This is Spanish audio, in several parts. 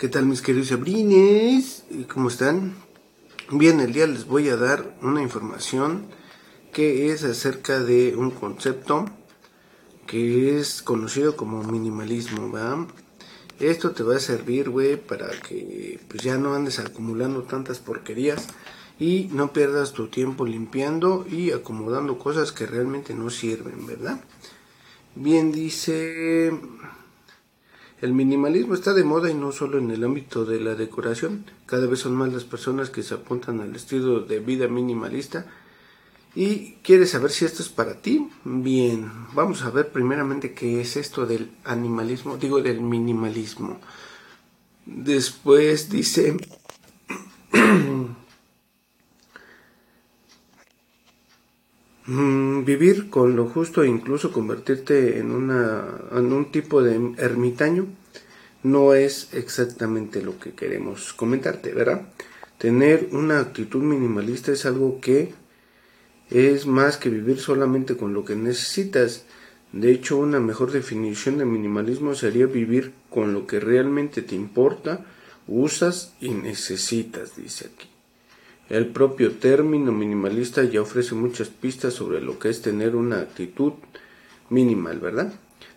¿Qué tal mis queridos sabrines? ¿Cómo están? Bien, el día les voy a dar una información que es acerca de un concepto que es conocido como minimalismo, ¿va? Esto te va a servir, güey, para que pues ya no andes acumulando tantas porquerías y no pierdas tu tiempo limpiando y acomodando cosas que realmente no sirven, ¿verdad? Bien, dice el minimalismo está de moda y no solo en el ámbito de la decoración. Cada vez son más las personas que se apuntan al estilo de vida minimalista. ¿Y quieres saber si esto es para ti? Bien, vamos a ver primeramente qué es esto del animalismo, digo del minimalismo. Después dice vivir con lo justo e incluso convertirte en, una, en un tipo de ermitaño no es exactamente lo que queremos comentarte, ¿verdad? Tener una actitud minimalista es algo que es más que vivir solamente con lo que necesitas. De hecho, una mejor definición de minimalismo sería vivir con lo que realmente te importa, usas y necesitas, dice aquí. El propio término minimalista ya ofrece muchas pistas sobre lo que es tener una actitud minimal, ¿verdad?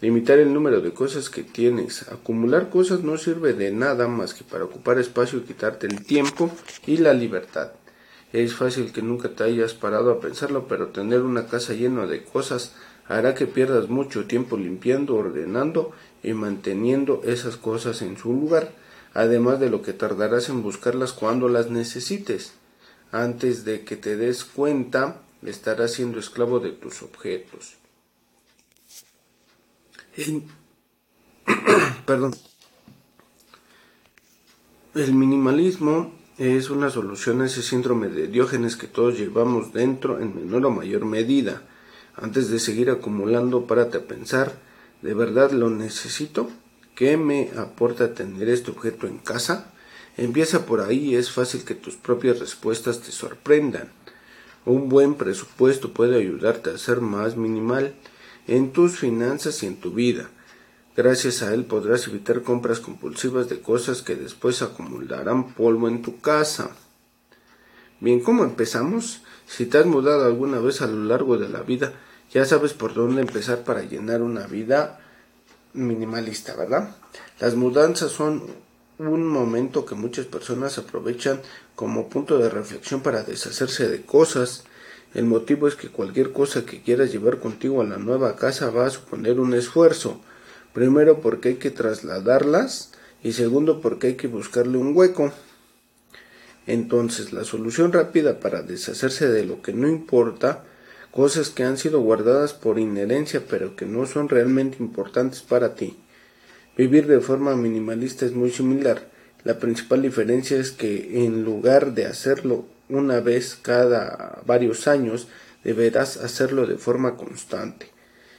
Limitar el número de cosas que tienes. Acumular cosas no sirve de nada más que para ocupar espacio y quitarte el tiempo y la libertad. Es fácil que nunca te hayas parado a pensarlo, pero tener una casa llena de cosas hará que pierdas mucho tiempo limpiando, ordenando y manteniendo esas cosas en su lugar, además de lo que tardarás en buscarlas cuando las necesites antes de que te des cuenta, estarás siendo esclavo de tus objetos. El, perdón. El minimalismo es una solución a ese síndrome de Diógenes que todos llevamos dentro en menor o mayor medida. Antes de seguir acumulando, párate a pensar, ¿de verdad lo necesito? ¿Qué me aporta tener este objeto en casa? Empieza por ahí es fácil que tus propias respuestas te sorprendan. Un buen presupuesto puede ayudarte a ser más minimal en tus finanzas y en tu vida. Gracias a él podrás evitar compras compulsivas de cosas que después acumularán polvo en tu casa. Bien, ¿cómo empezamos? Si te has mudado alguna vez a lo largo de la vida, ya sabes por dónde empezar para llenar una vida minimalista, ¿verdad? Las mudanzas son un momento que muchas personas aprovechan como punto de reflexión para deshacerse de cosas. El motivo es que cualquier cosa que quieras llevar contigo a la nueva casa va a suponer un esfuerzo. Primero porque hay que trasladarlas y segundo porque hay que buscarle un hueco. Entonces la solución rápida para deshacerse de lo que no importa, cosas que han sido guardadas por inherencia pero que no son realmente importantes para ti, Vivir de forma minimalista es muy similar. La principal diferencia es que en lugar de hacerlo una vez cada varios años, deberás hacerlo de forma constante.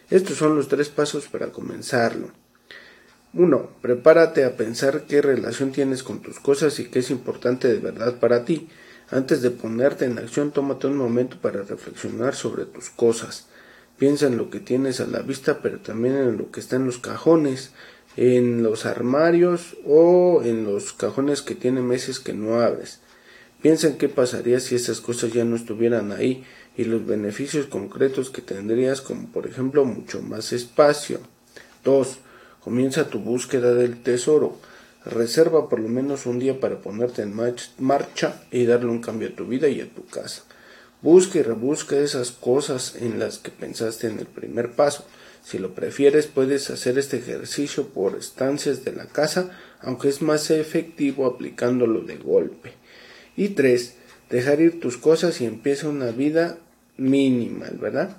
Estos son los tres pasos para comenzarlo. 1. Prepárate a pensar qué relación tienes con tus cosas y qué es importante de verdad para ti. Antes de ponerte en acción, tómate un momento para reflexionar sobre tus cosas. Piensa en lo que tienes a la vista, pero también en lo que está en los cajones, en los armarios o en los cajones que tienen meses que no abres. Piensa en qué pasaría si esas cosas ya no estuvieran ahí y los beneficios concretos que tendrías como por ejemplo mucho más espacio. 2. Comienza tu búsqueda del tesoro. Reserva por lo menos un día para ponerte en marcha y darle un cambio a tu vida y a tu casa. Busca y rebusca esas cosas en las que pensaste en el primer paso. Si lo prefieres, puedes hacer este ejercicio por estancias de la casa, aunque es más efectivo aplicándolo de golpe. Y tres, dejar ir tus cosas y empieza una vida minimal, ¿verdad?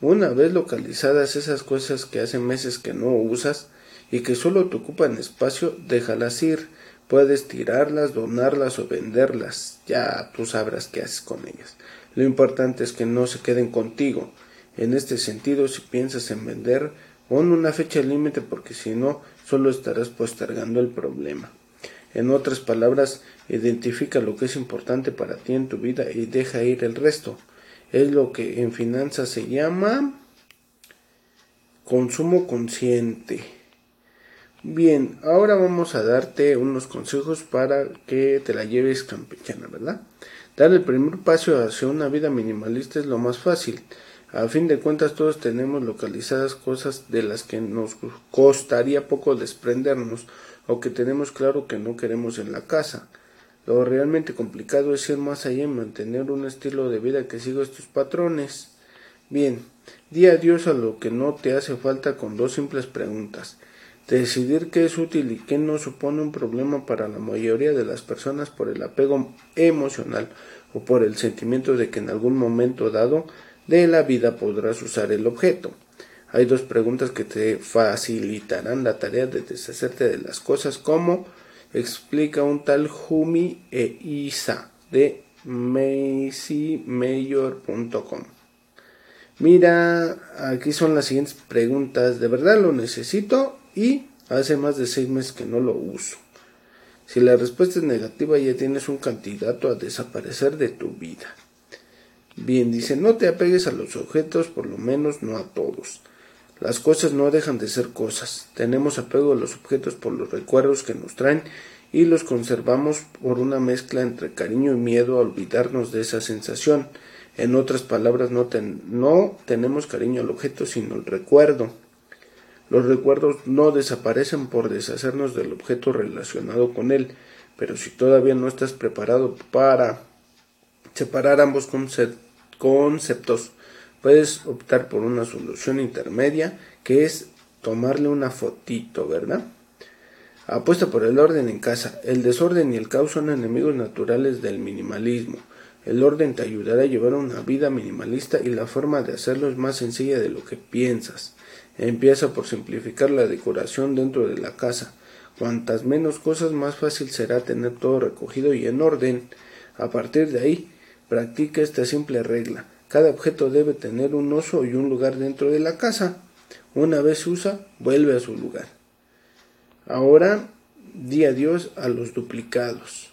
Una vez localizadas esas cosas que hace meses que no usas y que solo te ocupan espacio, déjalas ir. Puedes tirarlas, donarlas o venderlas. Ya tú sabrás qué haces con ellas. Lo importante es que no se queden contigo. En este sentido, si piensas en vender, pon una fecha límite porque si no, solo estarás postergando el problema. En otras palabras, identifica lo que es importante para ti en tu vida y deja ir el resto. Es lo que en finanzas se llama consumo consciente. Bien, ahora vamos a darte unos consejos para que te la lleves campechana, ¿verdad? Dar el primer paso hacia una vida minimalista es lo más fácil. A fin de cuentas todos tenemos localizadas cosas de las que nos costaría poco desprendernos o que tenemos claro que no queremos en la casa. Lo realmente complicado es ir más allá y mantener un estilo de vida que siga estos patrones. Bien, di adiós a lo que no te hace falta con dos simples preguntas. Decidir qué es útil y qué no supone un problema para la mayoría de las personas por el apego emocional o por el sentimiento de que en algún momento dado de la vida podrás usar el objeto. Hay dos preguntas que te facilitarán la tarea de deshacerte de las cosas como explica un tal Jumi e Isa de MacyMayor.com. Mira, aquí son las siguientes preguntas. ¿De verdad lo necesito? Y hace más de seis meses que no lo uso. Si la respuesta es negativa, ya tienes un candidato a desaparecer de tu vida. Bien, dice, no te apegues a los objetos, por lo menos no a todos. Las cosas no dejan de ser cosas. Tenemos apego a los objetos por los recuerdos que nos traen y los conservamos por una mezcla entre cariño y miedo a olvidarnos de esa sensación. En otras palabras, no, tenemos cariño al objeto, sino el recuerdo. Los recuerdos no desaparecen por deshacernos del objeto relacionado con él, pero si todavía no estás preparado para separar ambos conceptos, conceptos. Puedes optar por una solución intermedia que es tomarle una fotito, ¿verdad? Apuesta por el orden en casa. El desorden y el caos son enemigos naturales del minimalismo. El orden te ayudará a llevar una vida minimalista y la forma de hacerlo es más sencilla de lo que piensas. Empieza por simplificar la decoración dentro de la casa. Cuantas menos cosas, más fácil será tener todo recogido y en orden. A partir de ahí, Practica esta simple regla. Cada objeto debe tener un uso y un lugar dentro de la casa. Una vez usa, vuelve a su lugar. Ahora, di adiós a los duplicados.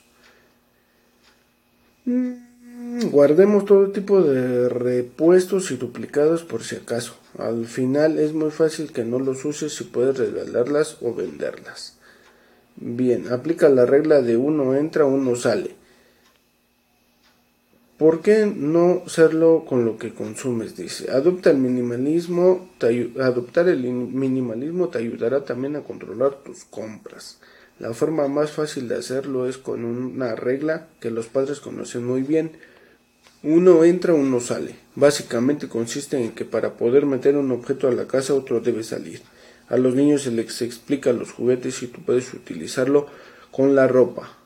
Mm, guardemos todo tipo de repuestos y duplicados por si acaso. Al final es muy fácil que no los uses si puedes regalarlas o venderlas. Bien, aplica la regla de uno entra, uno sale. ¿Por qué no serlo con lo que consumes? Dice, adopta el minimalismo, adoptar el minimalismo te ayudará también a controlar tus compras. La forma más fácil de hacerlo es con una regla que los padres conocen muy bien. Uno entra, uno sale. Básicamente consiste en que para poder meter un objeto a la casa otro debe salir. A los niños se les explica los juguetes y tú puedes utilizarlo con la ropa.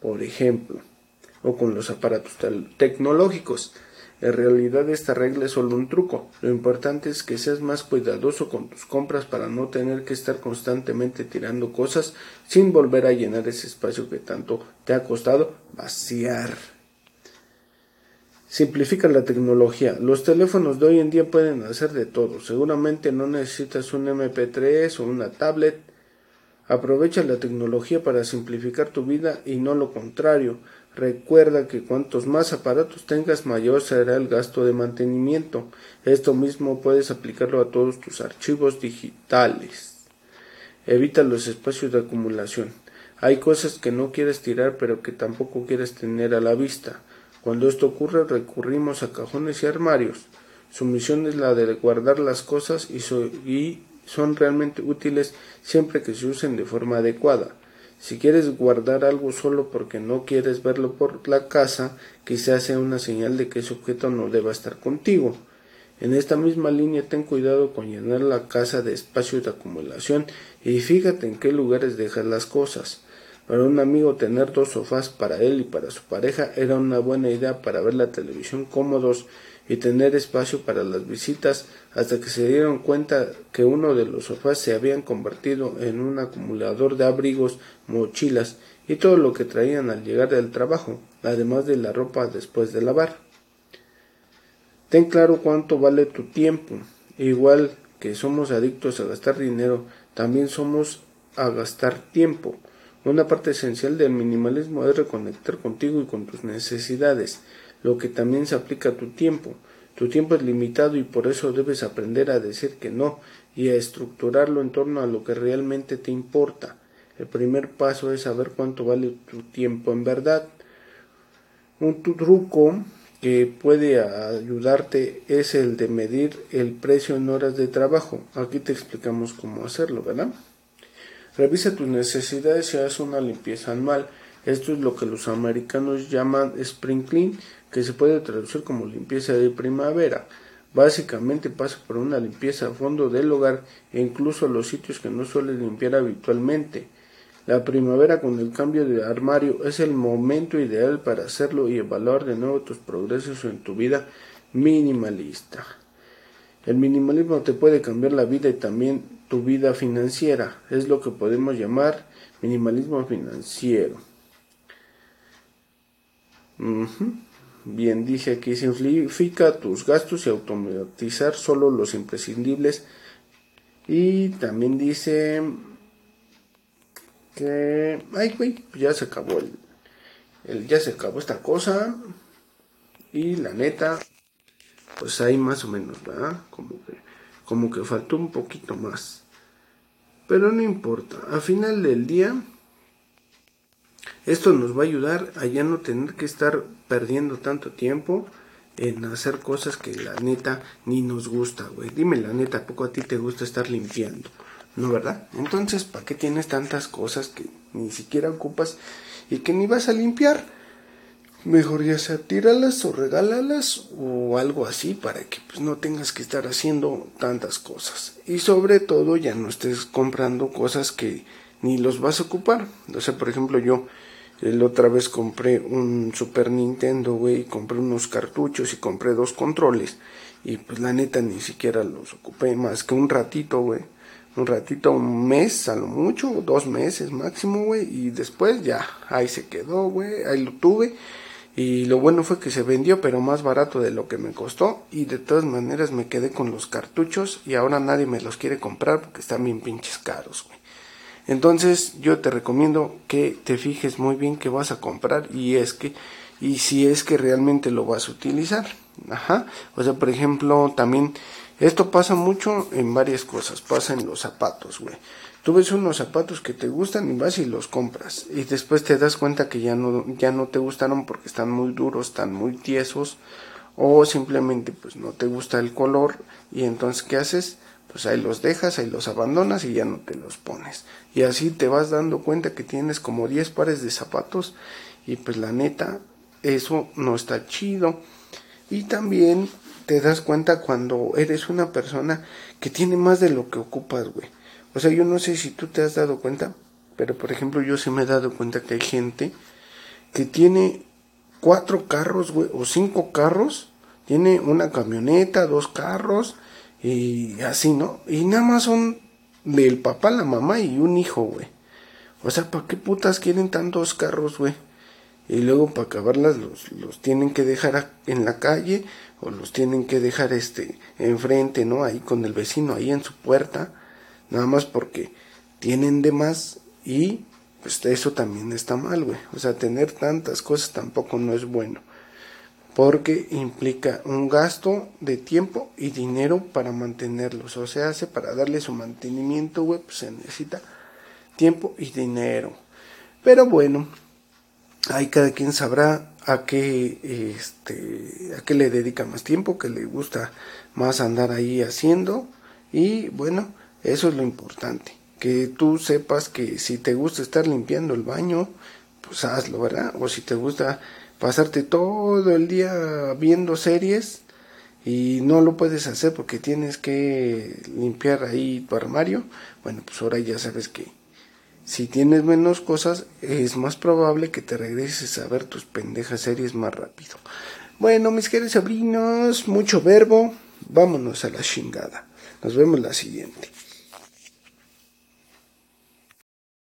Por ejemplo, o con los aparatos tecnológicos. En realidad esta regla es solo un truco. Lo importante es que seas más cuidadoso con tus compras para no tener que estar constantemente tirando cosas sin volver a llenar ese espacio que tanto te ha costado vaciar. Simplifica la tecnología. Los teléfonos de hoy en día pueden hacer de todo. Seguramente no necesitas un MP3 o una tablet. Aprovecha la tecnología para simplificar tu vida y no lo contrario. Recuerda que cuantos más aparatos tengas, mayor será el gasto de mantenimiento. Esto mismo puedes aplicarlo a todos tus archivos digitales. Evita los espacios de acumulación. Hay cosas que no quieres tirar pero que tampoco quieres tener a la vista. Cuando esto ocurre recurrimos a cajones y armarios. Su misión es la de guardar las cosas y, son realmente útiles siempre que se usen de forma adecuada. Si quieres guardar algo solo porque no quieres verlo por la casa, quizás sea una señal de que ese objeto no deba estar contigo. En esta misma línea ten cuidado con llenar la casa de espacios de acumulación y fíjate en qué lugares dejas las cosas. Para un amigo tener dos sofás para él y para su pareja era una buena idea para ver la televisión cómodos y tener espacio para las visitas hasta que se dieron cuenta que uno de los sofás se habían convertido en un acumulador de abrigos, mochilas y todo lo que traían al llegar del trabajo, además de la ropa después de lavar. Ten claro cuánto vale tu tiempo. Igual que somos adictos a gastar dinero, también somos a gastar tiempo. Una parte esencial del minimalismo es reconectar contigo y con tus necesidades lo que también se aplica a tu tiempo. Tu tiempo es limitado y por eso debes aprender a decir que no y a estructurarlo en torno a lo que realmente te importa. El primer paso es saber cuánto vale tu tiempo en verdad. Un truco que puede ayudarte es el de medir el precio en horas de trabajo. Aquí te explicamos cómo hacerlo, ¿verdad? Revisa tus necesidades y haz una limpieza anual. Esto es lo que los americanos llaman spring clean, que se puede traducir como limpieza de primavera. Básicamente pasa por una limpieza a fondo del hogar e incluso los sitios que no sueles limpiar habitualmente. La primavera con el cambio de armario es el momento ideal para hacerlo y evaluar de nuevo tus progresos en tu vida minimalista. El minimalismo te puede cambiar la vida y también tu vida financiera. Es lo que podemos llamar minimalismo financiero. Bien, dice aquí, simplifica tus gastos y automatizar solo los imprescindibles. Y también dice que, ay, güey, ya se acabó el, ya se acabó esta cosa y la neta, pues ahí más o menos, ¿verdad? Como que, como que faltó un poquito más. Pero no importa, a final del día, esto nos va a ayudar a ya no tener que estar perdiendo tanto tiempo en hacer cosas que la neta ni nos gusta, güey. Dime la neta, ¿a poco a ti te gusta estar limpiando? ¿No verdad? Entonces, ¿para qué tienes tantas cosas que ni siquiera ocupas y que ni vas a limpiar? Mejor ya sea tíralas o regálalas o algo así para que pues no tengas que estar haciendo tantas cosas. Y sobre todo ya no estés comprando cosas que ni los vas a ocupar. O sea, por ejemplo, yo la otra vez compré un Super Nintendo, güey, compré unos cartuchos y compré dos controles. Y pues la neta ni siquiera los ocupé más que un ratito, güey un ratito, un mes a lo mucho, dos meses máximo, güey, y después ya, ahí se quedó, güey, ahí lo tuve. Y lo bueno fue que se vendió, pero más barato de lo que me costó. Y de todas maneras me quedé con los cartuchos y ahora nadie me los quiere comprar porque están bien pinches caros, güey. Entonces yo te recomiendo que te fijes muy bien que vas a comprar y es que, y si es que realmente lo vas a utilizar. Ajá. O sea, por ejemplo, también esto pasa mucho en varias cosas, pasa en los zapatos, güey. Tú ves unos zapatos que te gustan y vas y los compras y después te das cuenta que ya no ya no te gustaron porque están muy duros, están muy tiesos o simplemente pues no te gusta el color y entonces ¿qué haces? Pues ahí los dejas, ahí los abandonas y ya no te los pones. Y así te vas dando cuenta que tienes como 10 pares de zapatos y pues la neta eso no está chido. Y también te das cuenta cuando eres una persona que tiene más de lo que ocupas, güey. O sea, yo no sé si tú te has dado cuenta, pero por ejemplo yo sí me he dado cuenta que hay gente que tiene cuatro carros, güey, o cinco carros, tiene una camioneta, dos carros, y así, ¿no? Y nada más son del papá, la mamá y un hijo, güey. O sea, ¿para qué putas quieren tantos carros, güey? y luego para acabarlas los, los tienen que dejar en la calle o los tienen que dejar este enfrente, ¿no? Ahí con el vecino, ahí en su puerta, nada más porque tienen de más y pues eso también está mal, güey. O sea, tener tantas cosas tampoco no es bueno. Porque implica un gasto de tiempo y dinero para mantenerlos. O sea, hace para darle su mantenimiento, güey, pues se necesita tiempo y dinero. Pero bueno, ahí cada quien sabrá a qué este a qué le dedica más tiempo, que le gusta más andar ahí haciendo y bueno, eso es lo importante, que tú sepas que si te gusta estar limpiando el baño, pues hazlo, ¿verdad? O si te gusta pasarte todo el día viendo series y no lo puedes hacer porque tienes que limpiar ahí tu armario, bueno, pues ahora ya sabes que si tienes menos cosas, es más probable que te regreses a ver tus pendejas series más rápido. Bueno, mis queridos sobrinos, mucho verbo, vámonos a la chingada. Nos vemos la siguiente.